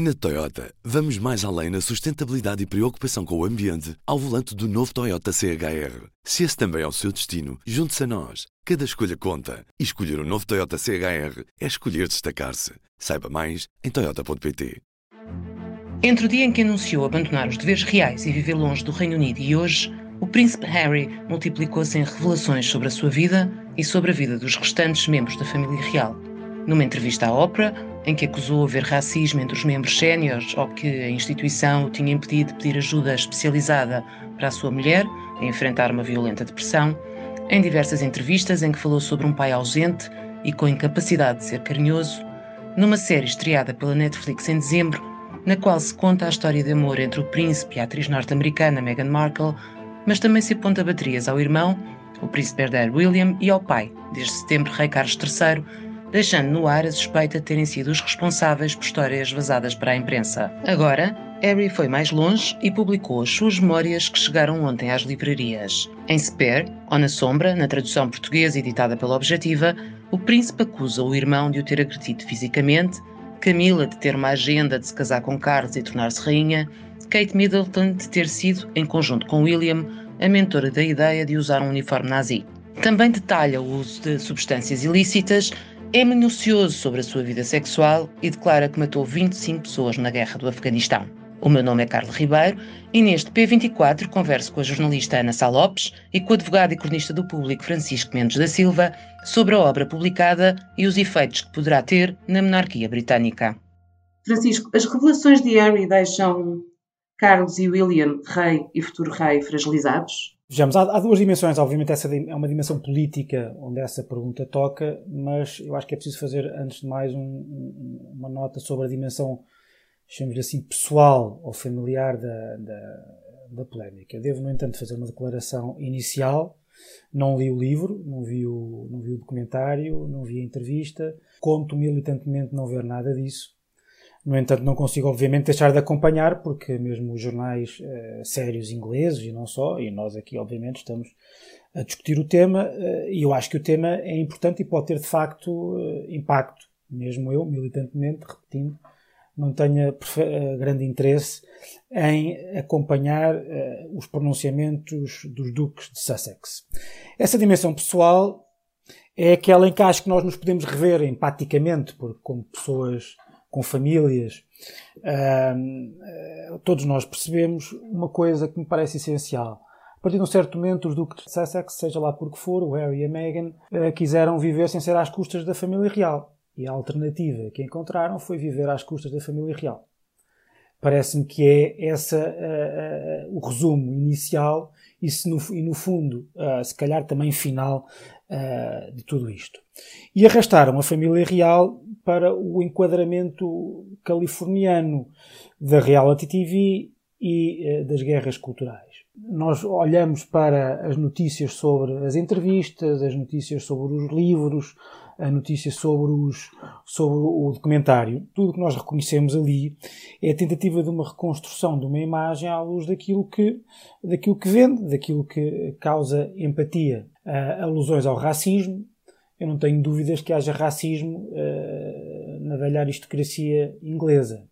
Na Toyota, vamos mais além na sustentabilidade e preocupação com o ambiente ao volante do novo Toyota CHR. Se esse também é o seu destino, junte-se a nós. Cada escolha conta. E escolher o um novo Toyota CHR é escolher destacar-se. Saiba mais em Toyota.pt. Entre o dia em que anunciou abandonar os deveres reais e viver longe do Reino Unido e hoje, o príncipe Harry multiplicou-se em revelações sobre a sua vida e sobre a vida dos restantes membros da família real. Numa entrevista à ópera, em que acusou haver racismo entre os membros séniores ou que a instituição o tinha impedido de pedir ajuda especializada para a sua mulher a enfrentar uma violenta depressão, em diversas entrevistas em que falou sobre um pai ausente e com incapacidade de ser carinhoso, numa série estreada pela Netflix em dezembro, na qual se conta a história de amor entre o príncipe e a atriz norte-americana Meghan Markle, mas também se aponta baterias ao irmão, o príncipe herdeiro William, e ao pai, desde setembro rei Carlos III, deixando no ar a suspeita de terem sido os responsáveis por histórias vazadas para a imprensa. Agora, Harry foi mais longe e publicou as suas memórias que chegaram ontem às livrarias. Em Spare, ou Na Sombra, na tradução portuguesa editada pela Objetiva, o príncipe acusa o irmão de o ter agredido fisicamente, Camila de ter uma agenda de se casar com Carlos e tornar-se rainha, Kate Middleton de ter sido, em conjunto com William, a mentora da ideia de usar um uniforme nazi. Também detalha o uso de substâncias ilícitas, é minucioso sobre a sua vida sexual e declara que matou 25 pessoas na guerra do Afeganistão. O meu nome é Carlos Ribeiro e neste P24 converso com a jornalista Ana Salopes e com o advogado e cronista do público Francisco Mendes da Silva sobre a obra publicada e os efeitos que poderá ter na monarquia britânica. Francisco, as revelações de Harry deixam Carlos e William, rei e futuro rei, fragilizados? Vejamos, há, há, duas dimensões. Obviamente, essa é uma dimensão política onde essa pergunta toca, mas eu acho que é preciso fazer, antes de mais, um, um, uma nota sobre a dimensão, chamemos-lhe assim, pessoal ou familiar da, da, da polémica. Eu devo, no entanto, fazer uma declaração inicial. Não li o livro, não vi o, não vi o documentário, não vi a entrevista. Conto militantemente não ver nada disso. No entanto, não consigo, obviamente, deixar de acompanhar, porque mesmo os jornais uh, sérios ingleses, e não só, e nós aqui, obviamente, estamos a discutir o tema, uh, e eu acho que o tema é importante e pode ter, de facto, uh, impacto. Mesmo eu, militantemente, repetindo, não tenha grande interesse em acompanhar os pronunciamentos dos duques de Sussex. Essa dimensão pessoal é aquela em que acho que nós nos podemos rever empaticamente, porque como pessoas com famílias, uh, todos nós percebemos uma coisa que me parece essencial. A partir de um certo momento, os duques de Sussex, seja lá por que for, o Harry e a Meghan, uh, quiseram viver sem ser às custas da família real. E a alternativa que encontraram foi viver às custas da família real. Parece-me que é essa uh, o resumo inicial e, se no, e no fundo, se calhar também final de tudo isto. E arrastaram a família real para o enquadramento californiano da reality TV e uh, das guerras culturais. Nós olhamos para as notícias sobre as entrevistas, as notícias sobre os livros, a notícia sobre, os, sobre o documentário. Tudo o que nós reconhecemos ali é a tentativa de uma reconstrução de uma imagem à luz daquilo que, daquilo que vende, daquilo que causa empatia. Uh, alusões ao racismo, eu não tenho dúvidas que haja racismo uh, na velha aristocracia inglesa.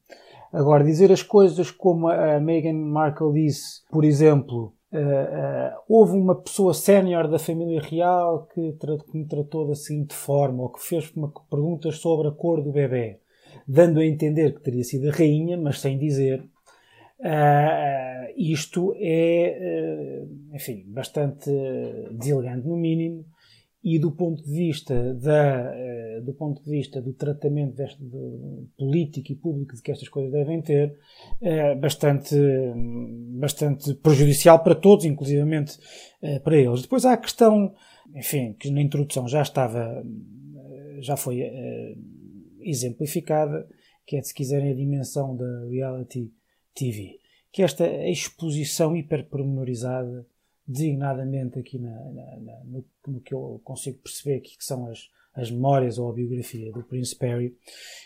Agora, dizer as coisas como a Meghan Markle disse, por exemplo, uh, uh, houve uma pessoa sénior da família real que, que, me tratou da seguinte forma, ou que fez perguntas sobre a cor do bebê, dando a entender que teria sido a rainha, mas sem dizer. isto é, enfim, bastante deselegante, no mínimo e do ponto de vista da uh, do ponto de vista do tratamento deste, do, político e público de que estas coisas devem ter é bastante bastante prejudicial para todos inclusivamente uh, para eles. Depois há a questão enfim que na introdução já estava já foi exemplificada que é se quiserem a dimensão da reality TV que esta exposição hiperpormenorizada designadamente aqui na, na, na, no, no, que eu consigo perceber aqui que são as, as memórias ou a biografia do Prince Perry,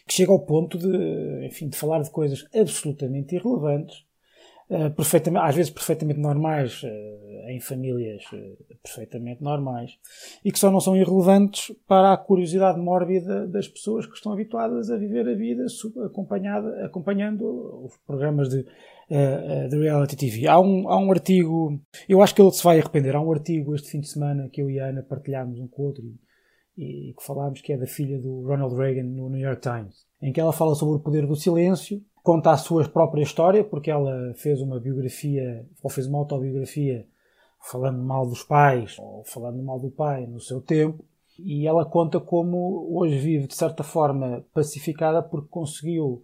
que chega ao ponto de, enfim, de falar de coisas absolutamente irrelevantes, uh, perfeitamente, às vezes perfeitamente normais, uh, em famílias uh, perfeitamente normais, e que só não são irrelevantes para a curiosidade mórbida das pessoas que estão habituadas a viver a vida acompanhada, acompanhando os programas de, de reality TV. Há um, há um artigo, eu acho que ele se vai arrepender, há um artigo este fim de semana que eu e a Ana partilhámos um com o outro e que falámos que é da filha do Ronald Reagan no New York Times, em que ela fala sobre o poder do silêncio conta a sua própria história, porque ela fez uma biografia, ou fez uma autobiografia, falando mal dos pais, ou falando mal do pai no seu tempo, e ela conta como hoje vive, de certa forma, pacificada, porque conseguiu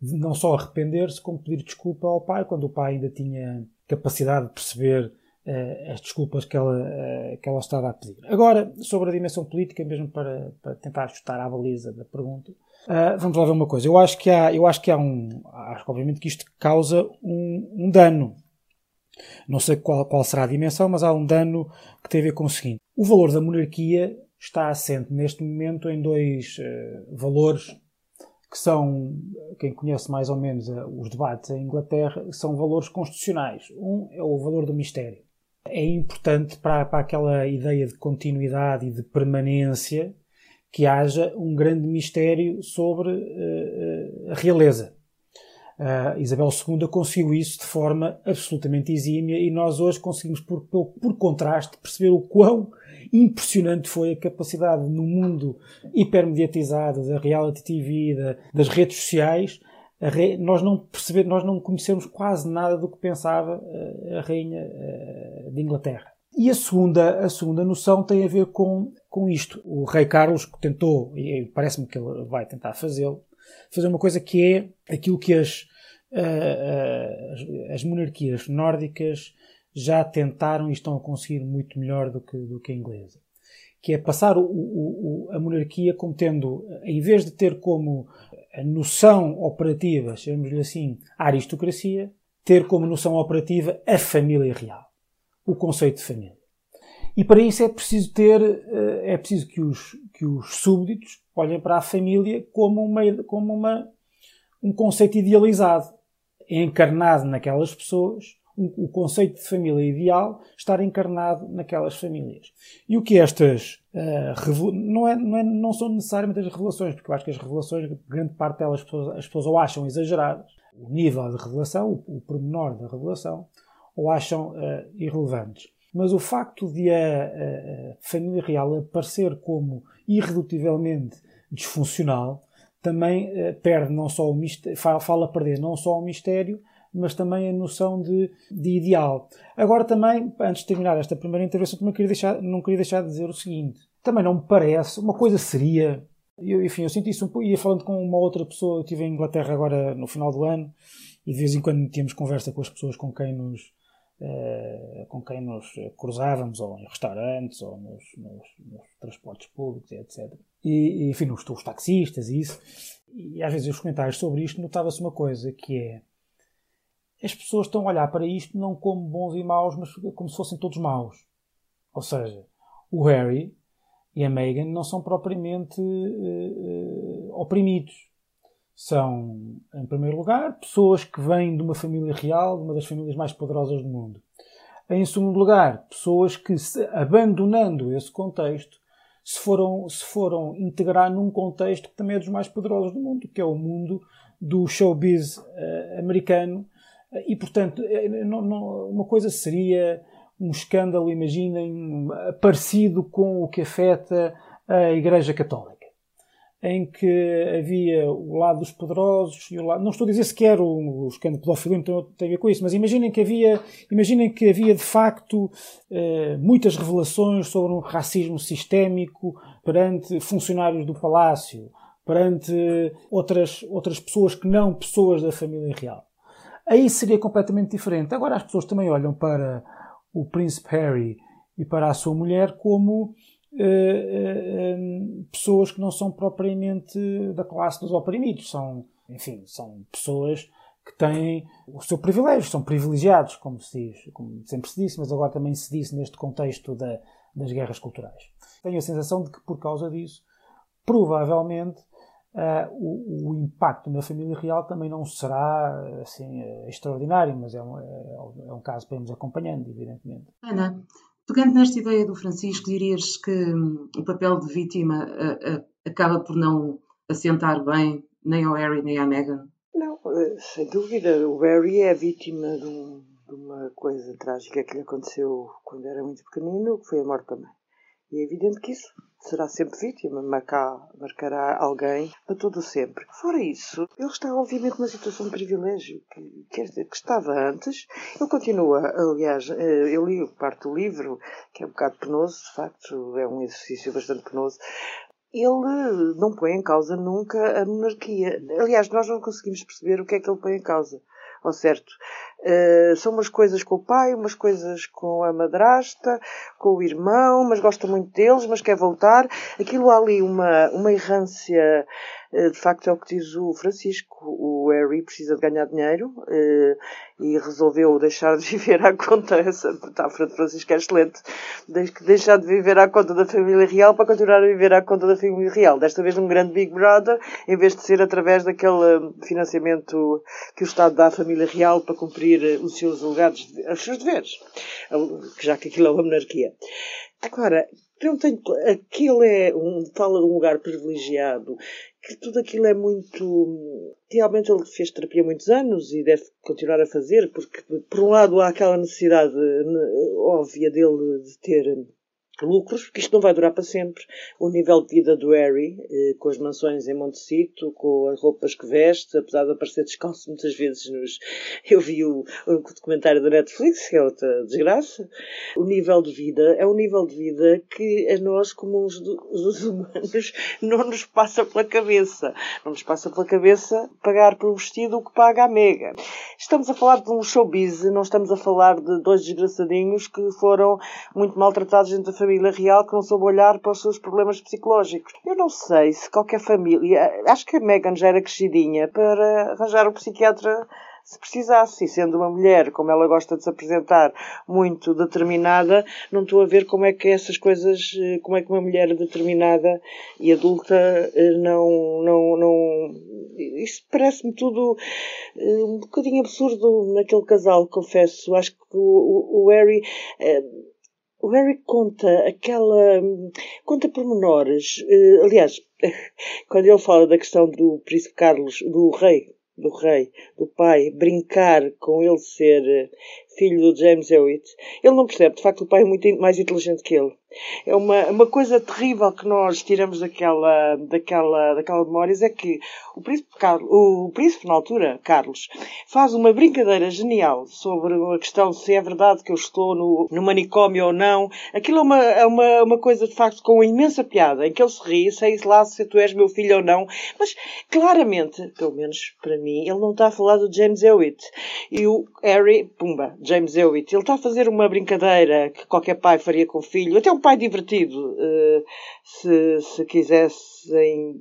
não só arrepender-se, como pedir desculpa ao pai, quando o pai ainda tinha capacidade de perceber uh, as desculpas que ela, uh, que ela estava a pedir. Agora, sobre a dimensão política, mesmo para, para tentar ajustar à baliza da pergunta, Uh, vamos lá ver uma coisa. Eu acho que há, eu acho que há um, acho que obviamente que isto causa um, um dano. Não sei qual, qual, será a dimensão, mas há um dano que tem a ver com o seguinte: o valor da monarquia está assente neste momento em dois uh, valores que são, quem conhece mais ou menos uh, os debates em Inglaterra, são valores constitucionais. Um é o valor do mistério. É importante para, para aquela ideia de continuidade e de permanência que haja um grande mistério sobre uh, a realeza. Uh, Isabel II conseguiu isso de forma absolutamente exímia e nós hoje conseguimos, por, por, por, contraste, perceber o quão impressionante foi a capacidade no mundo hipermediatizado da reality TV, da, das redes sociais, re, nós não perceber, nós não conhecemos quase nada do que pensava uh, a rainha de Inglaterra. E a segunda, a segunda noção tem a ver com com isto. O rei Carlos tentou, e parece-me que ele vai tentar fazê-lo, fazer uma coisa que é aquilo que as, uh, uh, as monarquias nórdicas já tentaram e estão a conseguir muito melhor do que, do que a inglesa. Que é passar o, o, a monarquia como tendo, em vez de ter como noção operativa, chamemos-lhe assim, a aristocracia, ter como noção operativa a família real. O conceito de família. E para isso é preciso ter, eh, é preciso que os, que os súbditos olhem para a família como, uma, como uma, um conceito idealizado, encarnado naquelas pessoas, o conceito de família ideal estar encarnado naquelas famílias. E o que estas uh, não, é, não, é, não são necessariamente as revelações, porque eu acho que as revelações, grande parte delas as pessoas, as pessoas ou acham exageradas, o nível de revelação, o, o pormenor da revelação, ou acham uh, irrelevantes mas o facto de a, a, família real aparecer como irredutivelmente disfuncional também uh, perde não só o mistério, fala, perder não só o mistério, mas também a noção de, de, ideal. Agora também, antes de terminar esta primeira intervenção, também queria deixar, não queria deixar de dizer o seguinte. Também não me parece, uma coisa seria, eu, enfim, eu senti isso um pouco, ia falando com uma outra pessoa, eu estive em Inglaterra agora no final do ano, e de vez em quando tínhamos conversa com as pessoas com quem nos, com quem nos cruzávamos, ou em restaurantes, ou nos, nos, nos transportes públicos, etc. E, enfim, os, os taxistas e isso. E às vezes os comentários sobre isto notava-se uma coisa, que é as pessoas estão a olhar para isto não como bons e maus, mas como se fossem todos maus. Ou seja, o Harry e a Meghan não são propriamente uh, uh, oprimidos são, em primeiro lugar, pessoas que vêm de uma família real, de uma das famílias mais poderosas do mundo. Em segundo lugar, pessoas que, abandonando esse contexto, se foram, se foram integrar num contexto que também é dos mais poderosos do mundo, que é o mundo do showbiz uh, americano. E, portanto, eh, não, não, uma coisa seria um escândalo, imaginem, parecido com o que afeta a Igreja Católica em que havia o lado dos poderosos e o lado. Não estou a dizer sequer o, o escândalo pedofilia então tem a ver com isso, mas imaginem que havia, imaginem que havia de facto eh, muitas revelações sobre um racismo sistémico perante funcionários do palácio, perante outras, outras pessoas que não pessoas da família real. Aí seria completamente diferente. Agora as pessoas também olham para o príncipe Harry e para a sua mulher como pessoas que não são propriamente da classe dos oprimidos, são, enfim, são pessoas que têm o seu privilégio, são privilegiados, como se diz, como sempre se disse, mas agora também se disse neste contexto da, das guerras culturais. Tenho a sensação de que por causa disso, provavelmente uh, o, o, impacto na família real também não será assim, extraordinário, mas é um, é, é um caso para irmos acompanhando, evidentemente. Ana, pegando nesta ideia do Francisco, dirias que hum, o papel de vítima acaba por não assentar bem nem ao Harry nem à Meghan? Não, sem dúvida. O Harry é vítima de, um, de uma coisa trágica que lhe aconteceu quando era muito pequenino, que foi a morte mãe. E é evidente que isso será sempre vítima, marcar, marcará alguém para todo sempre. Fora isso, ele está obviamente numa situação de privilégio, que, que, que estava antes. Ele continua, aliás, eh, eu li parte do livro, que é um bocado penoso, de facto, é um exercício bastante penoso, ele não põe em causa nunca a monarquia. Aliás, nós não conseguimos perceber o que é que ele põe em causa. Ao certo, uh, são umas coisas com o pai, umas coisas com a madrasta, com o irmão, mas gosta muito deles, mas quer voltar. Aquilo há ali uma, uma errância eh, de facto é o que diz o Francisco. O Harry precisa de ganhar dinheiro eh, e resolveu deixar de viver à conta. Essa metáfora de Francisco é excelente. Deixar de viver à conta da família real para continuar a viver à conta da família real. Desta vez num grande Big Brother, em vez de ser através daquele financiamento que o Estado dá à família real para cumprir os seus legados, os seus deveres. Já que aquilo é uma monarquia. Agora, não tenho, aquilo é um, fala de um lugar privilegiado que tudo aquilo é muito. Realmente ele fez terapia há muitos anos e deve continuar a fazer, porque, por um lado, há aquela necessidade óbvia dele de ter lucros, porque isto não vai durar para sempre. O nível de vida do Harry, eh, com as mansões em Montecito, com as roupas que veste, apesar de aparecer descalço muitas vezes nos... Eu vi o, o documentário da Netflix, que é outra desgraça. O nível de vida é um nível de vida que a nós, como os, os humanos, não nos passa pela cabeça. Não nos passa pela cabeça pagar por um vestido o que paga a Mega. Estamos a falar de um showbiz, não estamos a falar de dois desgraçadinhos que foram muito maltratados dentro da família real que não soube olhar para os seus problemas psicológicos. Eu não sei se qualquer família. Acho que a Megan já era crescidinha para arranjar um psiquiatra se precisasse. E sendo uma mulher, como ela gosta de se apresentar, muito determinada, não estou a ver como é que essas coisas, como é que uma mulher determinada e adulta eh, não. não, não isso parece-me tudo eh, um bocadinho absurdo naquele casal, confesso. Acho que o, o Harry eh, o Harry conta aquela. conta pormenores. Uh, aliás, quando ele fala da questão do príncipe Carlos, do rei, do rei, do pai, brincar com ele ser filho do James Hewitt, ele não percebe, de facto, o pai é muito mais inteligente que ele. É uma, uma coisa terrível que nós tiramos daquela, daquela, daquela memórias é que o príncipe, Carlos, o príncipe, na altura, Carlos, faz uma brincadeira genial sobre a questão se é verdade que eu estou no, no manicômio ou não. Aquilo é uma, é uma, uma coisa, de facto, com imensa piada, em que ele se ri, sei lá se tu és meu filho ou não, mas claramente, pelo menos para mim, ele não está a falar do James Hewitt. E o Harry, pumba, James Hewitt, ele está a fazer uma brincadeira que qualquer pai faria com o filho, até um pai divertido, uh, se, se quisessem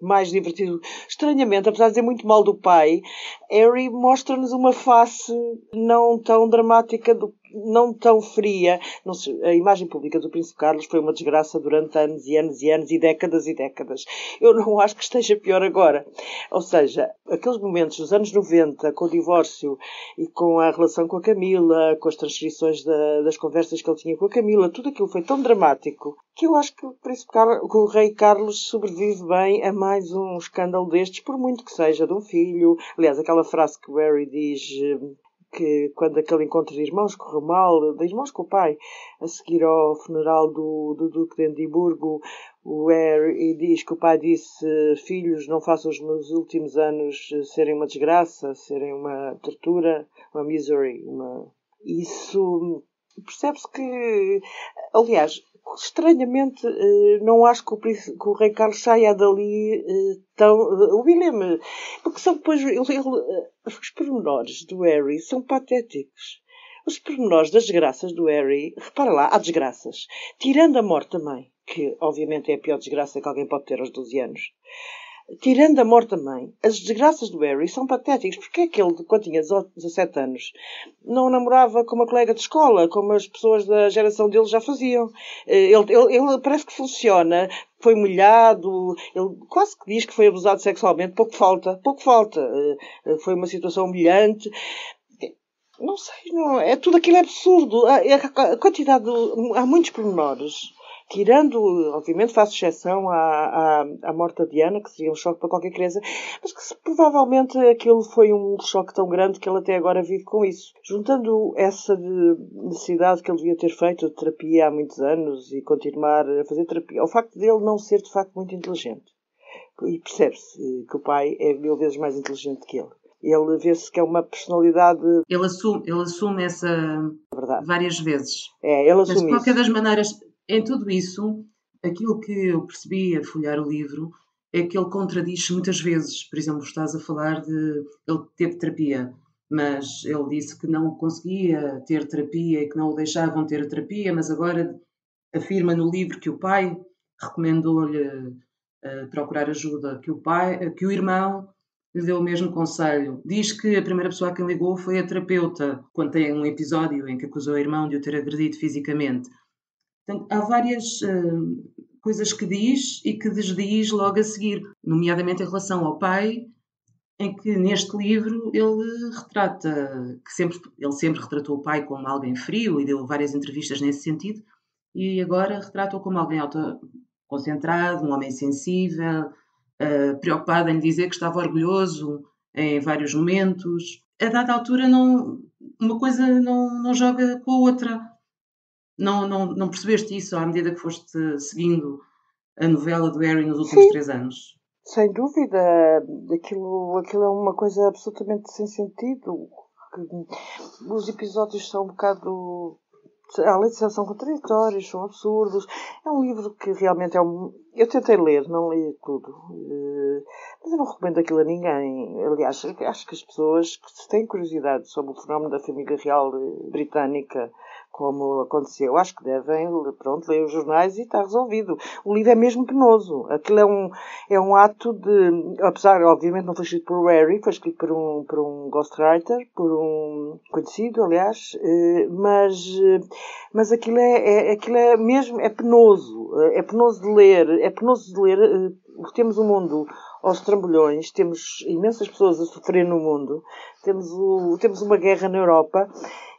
mais divertido. Estranhamente, apesar de dizer muito mal do pai, Harry mostra-nos uma face não tão dramática do não tão fria. Não sei, a imagem pública do Príncipe Carlos foi uma desgraça durante anos e anos e anos e décadas e décadas. Eu não acho que esteja pior agora. Ou seja, aqueles momentos dos anos 90, com o divórcio e com a relação com a Camila, com as transcrições da, das conversas que ele tinha com a Camila, tudo aquilo foi tão dramático que eu acho que o, Príncipe Carlos, o Rei Carlos sobrevive bem a mais um escândalo destes, por muito que seja de um filho. Aliás, aquela frase que o Harry diz que quando aquele encontro de irmãos correu mal, de irmãos com o pai, a seguir ao funeral do, do Duque de Edimburgo, o Harry diz que o pai disse: Filhos, não façam os meus últimos anos serem uma desgraça, serem uma tortura, uma misery. Uma... Isso percebe-se que, aliás, estranhamente, eh, não acho que o, que o Rei Carlos saia dali eh, tão. Eh, o William. Porque são depois. Os pormenores do Harry são patéticos. Os pormenores das desgraças do Harry. Repara lá, há desgraças. Tirando a morte também, que obviamente é a pior desgraça que alguém pode ter aos 12 anos. Tirando a morte da mãe, as desgraças do Harry são patéticas. Porque é que ele, quando tinha 17 anos, não namorava com uma colega de escola, como as pessoas da geração dele já faziam? Eh, ele, ele, ele parece que funciona, foi molhado, ele quase que diz que foi abusado sexualmente, pouco falta, pouco falta. Eh, foi uma situação humilhante. Não sei, não, é tudo aquilo é absurdo. A, a, a quantidade, de, há muitos pormenores tirando, obviamente, faço exceção à, à, à morte da Diana, que seria um choque para qualquer criança, mas que se, provavelmente aquilo foi um choque tão grande que ele até agora vive com isso. Juntando essa necessidade que ele devia ter feito de terapia há muitos anos e continuar a fazer terapia, ao facto dele não ser, de facto, muito inteligente. E percebe-se que o pai é mil vezes mais inteligente que ele ele vê-se que é uma personalidade. Ele assume, ele assume essa Verdade. várias vezes. É, ele assume Mas de qualquer isso. das maneiras, em tudo isso, aquilo que eu percebi a folhear o livro é que ele contradiz muitas vezes. Por exemplo, estás a falar de. Ele teve terapia, mas ele disse que não conseguia ter terapia e que não o deixavam ter terapia, mas agora afirma no livro que o pai recomendou-lhe uh, procurar ajuda, que o pai, que o irmão lhe deu o mesmo conselho. Diz que a primeira pessoa a quem ligou foi a terapeuta, quando tem um episódio em que acusou o irmão de o ter agredido fisicamente. Portanto, há várias uh, coisas que diz e que desdiz logo a seguir, nomeadamente em relação ao pai, em que neste livro ele retrata que sempre ele sempre retratou o pai como alguém frio e deu várias entrevistas nesse sentido e agora retrata-o como alguém autoconcentrado, um homem sensível, uh, preocupado em dizer que estava orgulhoso em vários momentos. A dada altura não uma coisa não, não joga com a outra. Não, não, não percebeste isso à medida que foste seguindo a novela do Harry nos últimos Sim. três anos? Sem dúvida, aquilo, aquilo é uma coisa absolutamente sem sentido. Os episódios são um bocado. Além de ser, são contraditórios, são absurdos. É um livro que realmente é um. Eu tentei ler, não li tudo. Eh, mas eu não recomendo aquilo a ninguém. Aliás, acho que as pessoas que têm curiosidade sobre o fenómeno da família real eh, britânica como aconteceu. Acho que devem, pronto, ler os jornais e está resolvido. O livro é mesmo penoso. Aquilo é um, é um ato de, apesar, obviamente, não foi escrito por Harry, foi escrito por um, por um ghostwriter, por um conhecido, aliás, eh, mas, eh, mas aquilo é, é, aquilo é mesmo, é penoso. É penoso de ler, é penoso de ler. Eh, temos um mundo aos trambolhões, temos imensas pessoas a sofrer no mundo, temos, o, temos uma guerra na Europa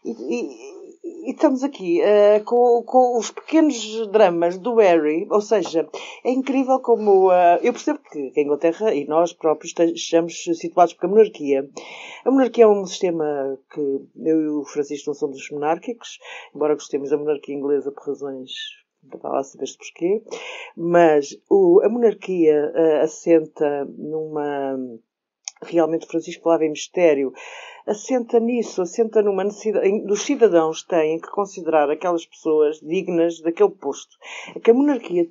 e e estamos aqui uh, com, com, os pequenos dramas do Harry, ou seja, é incrível como. Uh, eu percebo que a Inglaterra e nós próprios estamos situados porque a monarquia. A monarquia é um sistema que eu e o Francisco não somos monárquicos, embora gostemos da monarquia inglesa por razões para lá saber porquê, mas o, a monarquia uh, assenta numa. Realmente, Francisco falava em mistério, assenta nisso, assenta numa necessidade. Os cidadãos têm que considerar aquelas pessoas dignas daquele posto. É que a monarquia,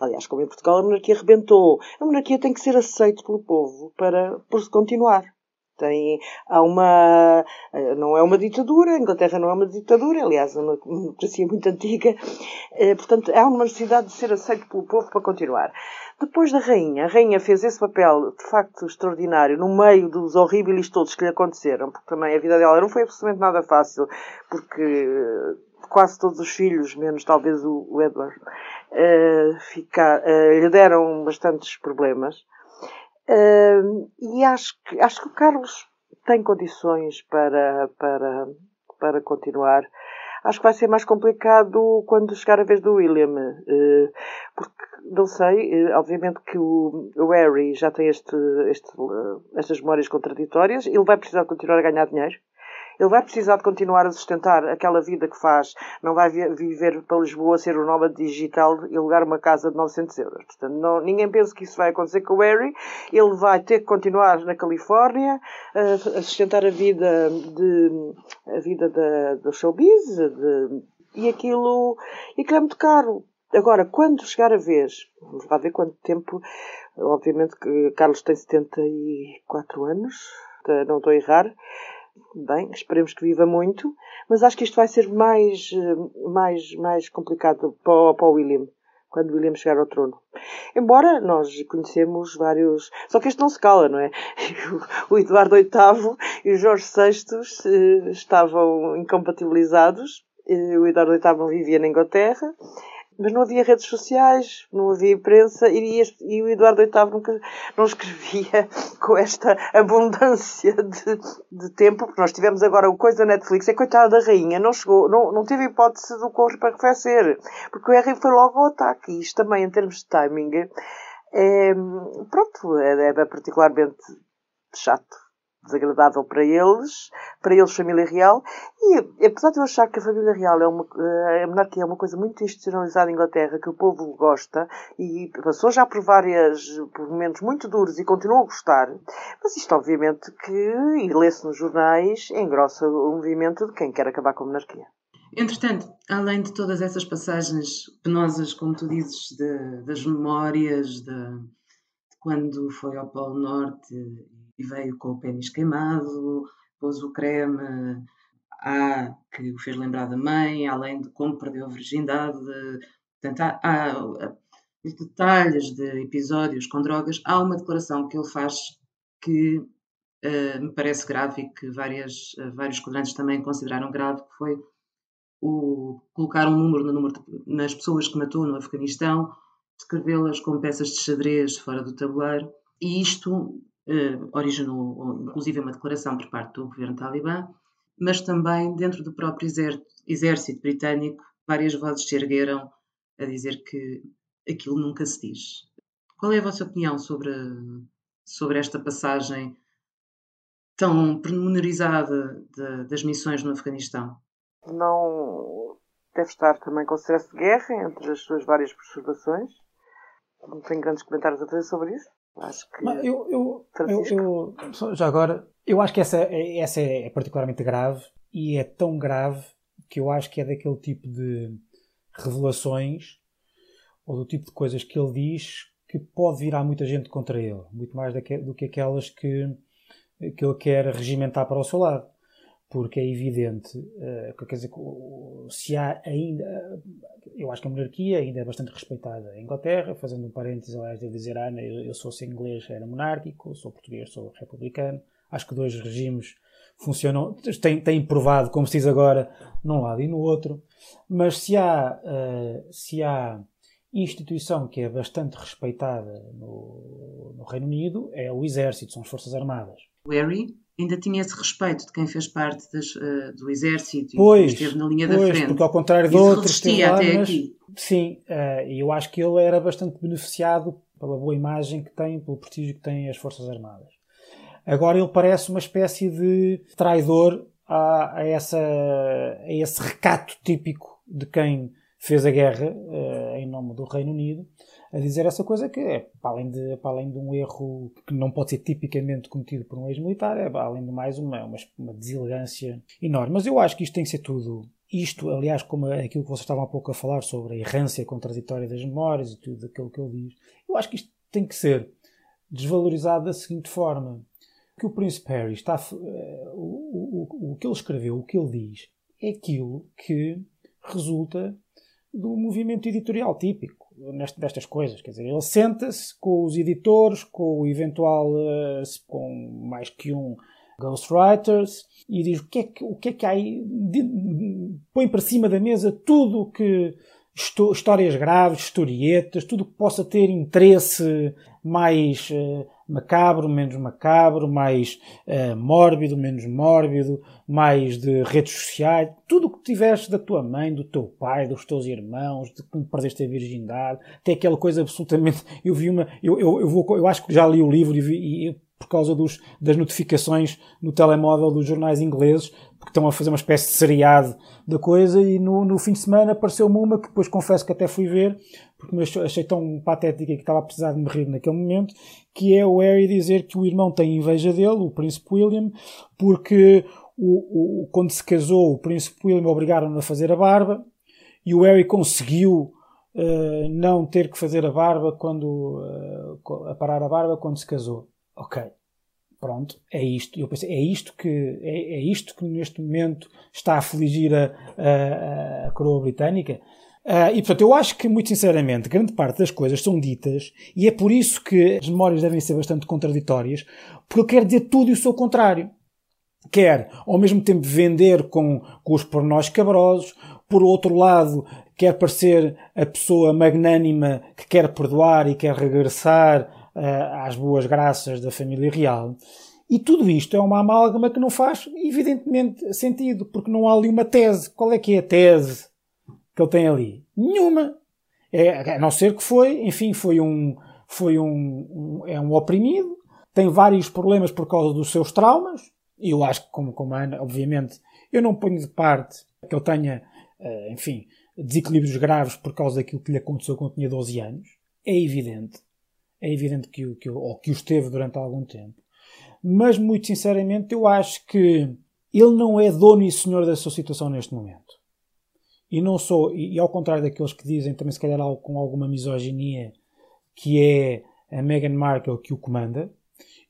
aliás, como em Portugal, a monarquia rebentou. A monarquia tem que ser aceita pelo povo para por continuar. Tem, há uma, eh, não é uma ditadura, a Inglaterra não é uma ditadura, aliás, é uma democracia muito antiga, eh, portanto, há uma necessidade de ser aceito pelo povo para continuar. Depois da rainha, a rainha fez esse papel de facto extraordinário no meio dos horríveis todos que lhe aconteceram, porque também a vida dela não foi absolutamente nada fácil, porque eh, quase todos os filhos, menos talvez o, Edward, fica, lhe deram bastantes problemas. Uh, e acho que, acho que o Carlos tem condições para, para, para continuar. Acho que vai ser mais complicado quando chegar a vez do William, uh, porque não sei, uh, obviamente que o, o, Harry já tem este, este, estas memórias contraditórias, ele vai precisar continuar a ganhar dinheiro ele vai precisar de continuar a sustentar aquela vida que faz. Não vai viver para Lisboa, ser o nómada digital e alugar uma casa de 900 euros. Portanto, não, ninguém pensa que isso vai acontecer com o Harry. Ele vai ter que continuar na Califórnia a, a sustentar a vida de, a vida da, do showbiz de, e aquilo, e aquilo é muito caro. Agora, quando chegar a vez, vamos lá ver quanto tempo, obviamente que Carlos tem 74 anos, não estou a errar, bem, esperemos que viva muito, mas acho que isto vai ser mais, eh, mais, mais complicado para, para o William. quando William chegar ao trono. Embora nós conhecemos vários. Só que este não se cala, não é? O Eduardo VIII e o Jorge VI estavam incompatibilizados. Eh, o Eduardo VIII vivia na Inglaterra mas não havia redes sociais, não havia imprensa e, e o Eduardo VIII nunca não escrevia com esta abundância de, de tempo, porque nós tivemos agora o coisa da Netflix, é coitada da rainha, não chegou, não, não teve hipótese do correr para arrefecer, porque o Harry foi logo ao ataque, isto também em termos de timing, é, pronto, é, é particularmente chato desagradável para eles, para eles família real, e apesar de eu achar que a família real é uma, eh, a monarquia é uma coisa muito institucionalizada em Inglaterra, que o povo gosta, e passou já por várias, por momentos muito duros e continua a gostar, mas isto obviamente que, e lê-se nos jornais, engrossa o movimento de quem quer acabar com a monarquia. Entretanto, além de todas essas passagens penosas, como tu dizes, de, das memórias de, de, quando foi ao Polo Norte e veio com o pênis queimado, pôs o creme A que o fez lembrar da mãe, além de como perdeu a virgindade. Portanto, há, há, os detalhes de episódios com drogas. Há uma declaração que ele faz que uh, me parece grave e que várias, uh, vários quadrantes também consideraram grave, que foi o colocar um número, no número de, nas pessoas que matou no Afeganistão, descrevê-las como peças de xadrez fora do tabuleiro. E isto originou, inclusive, uma declaração por parte do governo talibã, mas também dentro do próprio exército britânico, várias vozes se ergueram a dizer que aquilo nunca se diz. Qual é a vossa opinião sobre, sobre esta passagem tão pormenorizada de, das missões no Afeganistão? Não deve estar também com stress de guerra entre as suas várias perturbações. Não tenho grandes comentários a fazer sobre isso. Acho que. Eu, eu, eu, eu, já agora, eu acho que essa, essa é particularmente grave e é tão grave que eu acho que é daquele tipo de revelações ou do tipo de coisas que ele diz que pode virar muita gente contra ele, muito mais do que aquelas que, que ele quer regimentar para o seu lado porque é evidente, uh, quer dizer, se há ainda, eu acho que a monarquia ainda é bastante respeitada em Inglaterra, fazendo um parênteses, aliás, de dizer, ah, eu, eu sou se inglês era monárquico, sou português, sou republicano, acho que dois regimes funcionam, têm, têm provado, como se diz agora, num lado e no outro, mas se há, uh, se há instituição que é bastante respeitada no, no Reino Unido, é o Exército, são as Forças Armadas. Harry ainda tinha esse respeito de quem fez parte das, uh, do exército pois, e esteve na linha pois, da frente. Porque ao contrário de outros, resistia lá, até mas, aqui. Sim, uh, eu acho que ele era bastante beneficiado pela boa imagem que tem, pelo prestígio que têm as Forças Armadas. Agora ele parece uma espécie de traidor a, a, essa, a esse recato típico de quem fez a guerra uh, em nome do Reino Unido a dizer essa coisa que é, para além de, para além de um erro que não pode ser tipicamente cometido por um ex-militar, é além de mais uma, uma, uma deselegância enorme. Mas eu acho que isto tem que ser tudo isto, aliás, como aquilo que vocês estavam há pouco a falar sobre a errância contraditória das memórias e tudo aquilo que ele diz, eu acho que isto tem que ser desvalorizado da seguinte forma: que o Príncipe Harry está. Uh, o, o, o que ele escreveu, o que ele diz, é aquilo que resulta do movimento editorial típico nestas coisas. Quer dizer, ele senta-se com os editores, com o eventual, uh, com mais que um ghostwriters, e diz o que é que, o que, é que há aí, põe para cima da mesa tudo o que histórias graves, historietas, tudo que possa ter interesse mais uh, macabro, menos macabro, mais uh, mórbido, menos mórbido, mais de redes sociais, tudo o que tiveste da tua mãe, do teu pai, dos teus irmãos, de como perdeste a virgindade, tem aquela coisa absolutamente. Eu vi uma. Eu, eu, eu, vou, eu acho que já li o livro e, vi, e por causa dos, das notificações no telemóvel dos jornais ingleses, porque estão a fazer uma espécie de seriado da coisa, e no, no fim de semana apareceu-me uma que depois confesso que até fui ver, porque me achei tão patética que estava a precisar de me rir naquele momento, que é o Harry dizer que o irmão tem inveja dele, o Príncipe William, porque o, o, quando se casou, o Príncipe William obrigaram-no a fazer a barba, e o Harry conseguiu uh, não ter que fazer a barba quando uh, parar a barba quando se casou ok, pronto, é isto. Eu pensei, é isto que, é, é isto que neste momento está a afligir a, a, a coroa britânica. Uh, e portanto, eu acho que, muito sinceramente, grande parte das coisas são ditas e é por isso que as memórias devem ser bastante contraditórias, porque eu quero dizer tudo e o seu contrário. Quer, ao mesmo tempo, vender com, com os pornós cabrosos, por outro lado, quer parecer a pessoa magnânima que quer perdoar e quer regressar às boas graças da família real. E tudo isto é uma amálgama que não faz, evidentemente, sentido, porque não há ali uma tese. Qual é que é a tese que ele tem ali? Nenhuma. É, a não ser que foi, enfim, foi um, foi um, um, é um oprimido, tem vários problemas por causa dos seus traumas, e eu acho que, como, como a Ana, obviamente, eu não ponho de parte que ele tenha, eh, enfim, desequilíbrios graves por causa daquilo que lhe aconteceu quando tinha 12 anos. É evidente. É evidente que o, que, ou que o esteve durante algum tempo. Mas, muito sinceramente, eu acho que ele não é dono e senhor da sua situação neste momento. E não sou, e, e ao contrário daqueles que dizem, também se calhar com alguma misoginia, que é a Meghan Markle que o comanda,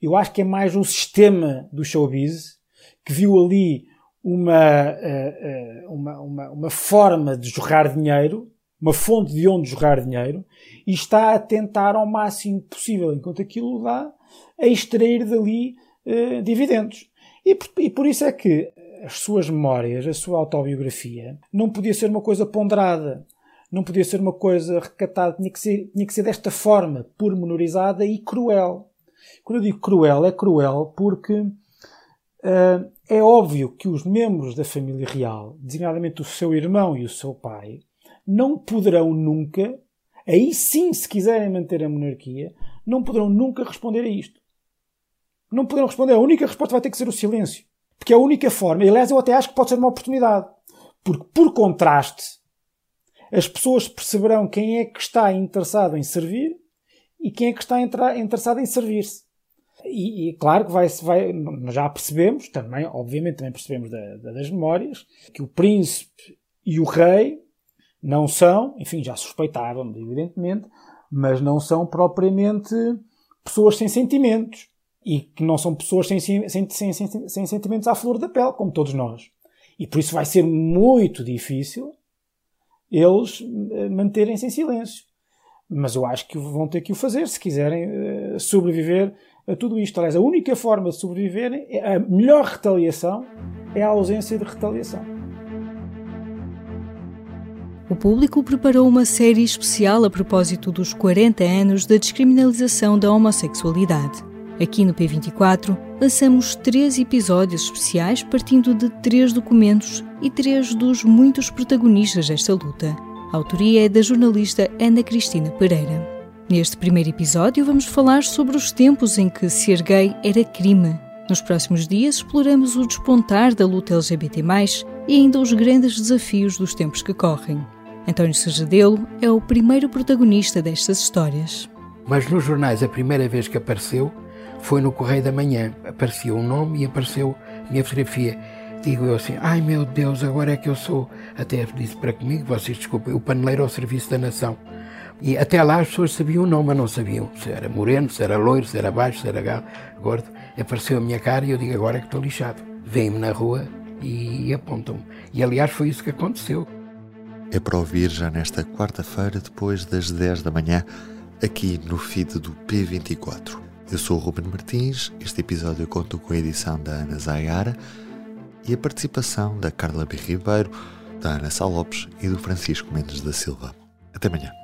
eu acho que é mais o sistema do showbiz que viu ali uma, eh, eh, uma, uma, uma forma de jorrar dinheiro, uma fonte de onde jorrar dinheiro, e está a tentar ao máximo possível, enquanto aquilo dá, a extrair dali uh, dividendos. E por, e por isso é que as suas memórias, a sua autobiografia, não podia ser uma coisa ponderada, não podia ser uma coisa recatada, tinha que ser, tinha que ser desta forma, pormenorizada e cruel. Quando eu digo cruel, é cruel porque uh, é óbvio que os membros da família real, designadamente o seu irmão e o seu pai, não poderão nunca, aí sim, se quiserem manter a monarquia, não poderão nunca responder a isto. Não poderão responder. A única resposta vai ter que ser o silêncio. Porque é a única forma. E, aliás, eu até acho que pode ser uma oportunidade. Porque, por contraste, as pessoas perceberão quem é que está interessado em servir e quem é que está interessado em servir-se. E, e, claro que vai, vai, já percebemos também, obviamente também percebemos da, da, das memórias, que o príncipe e o rei não são, enfim, já suspeitávamos, evidentemente, mas não são propriamente pessoas sem sentimentos e que não são pessoas sem, sem, sem, sem, sentimentos à flor da pele, como todos nós. E por isso vai ser muito difícil eles eh, manterem-se em silêncio. Mas eu acho que vão ter que o fazer se quiserem eh, sobreviver a tudo isto. Aliás, a única forma de sobreviverem, é a melhor retaliação é a ausência de retaliação. O público preparou uma série especial a propósito dos 40 anos da descriminalização da homossexualidade. Aqui no P24, lançamos três episódios especiais partindo de três documentos e três dos muitos protagonistas desta luta. A autoria é da jornalista Ana Cristina Pereira. Neste primeiro episódio, vamos falar sobre os tempos em que ser gay era crime. Nos próximos dias, exploramos o despontar da luta LGBT, e ainda os grandes desafios dos tempos que correm. António Serradelo é o primeiro protagonista destas histórias. Mas nos jornais, a primeira vez que apareceu foi no Correio da Manhã. Apareceu um nome e apareceu a minha fotografia. Digo eu assim, ai meu Deus, agora é que eu sou. Até disse para comigo, vocês desculpem, o paneleiro ao serviço da nação. E até lá as pessoas sabiam o nome, mas não sabiam se era moreno, se era loiro, se era baixo, se era gordo. Apareceu a minha cara e eu digo agora é que estou lixado. Vêm-me na rua e apontam-me. E aliás foi isso que aconteceu. É para ouvir já nesta quarta-feira, depois das 10 da manhã, aqui no feed do P24. Eu sou o Ruben Martins, este episódio conta com a edição da Ana Zayara e a participação da Carla B. Ribeiro, da Ana Salopes e do Francisco Mendes da Silva. Até amanhã.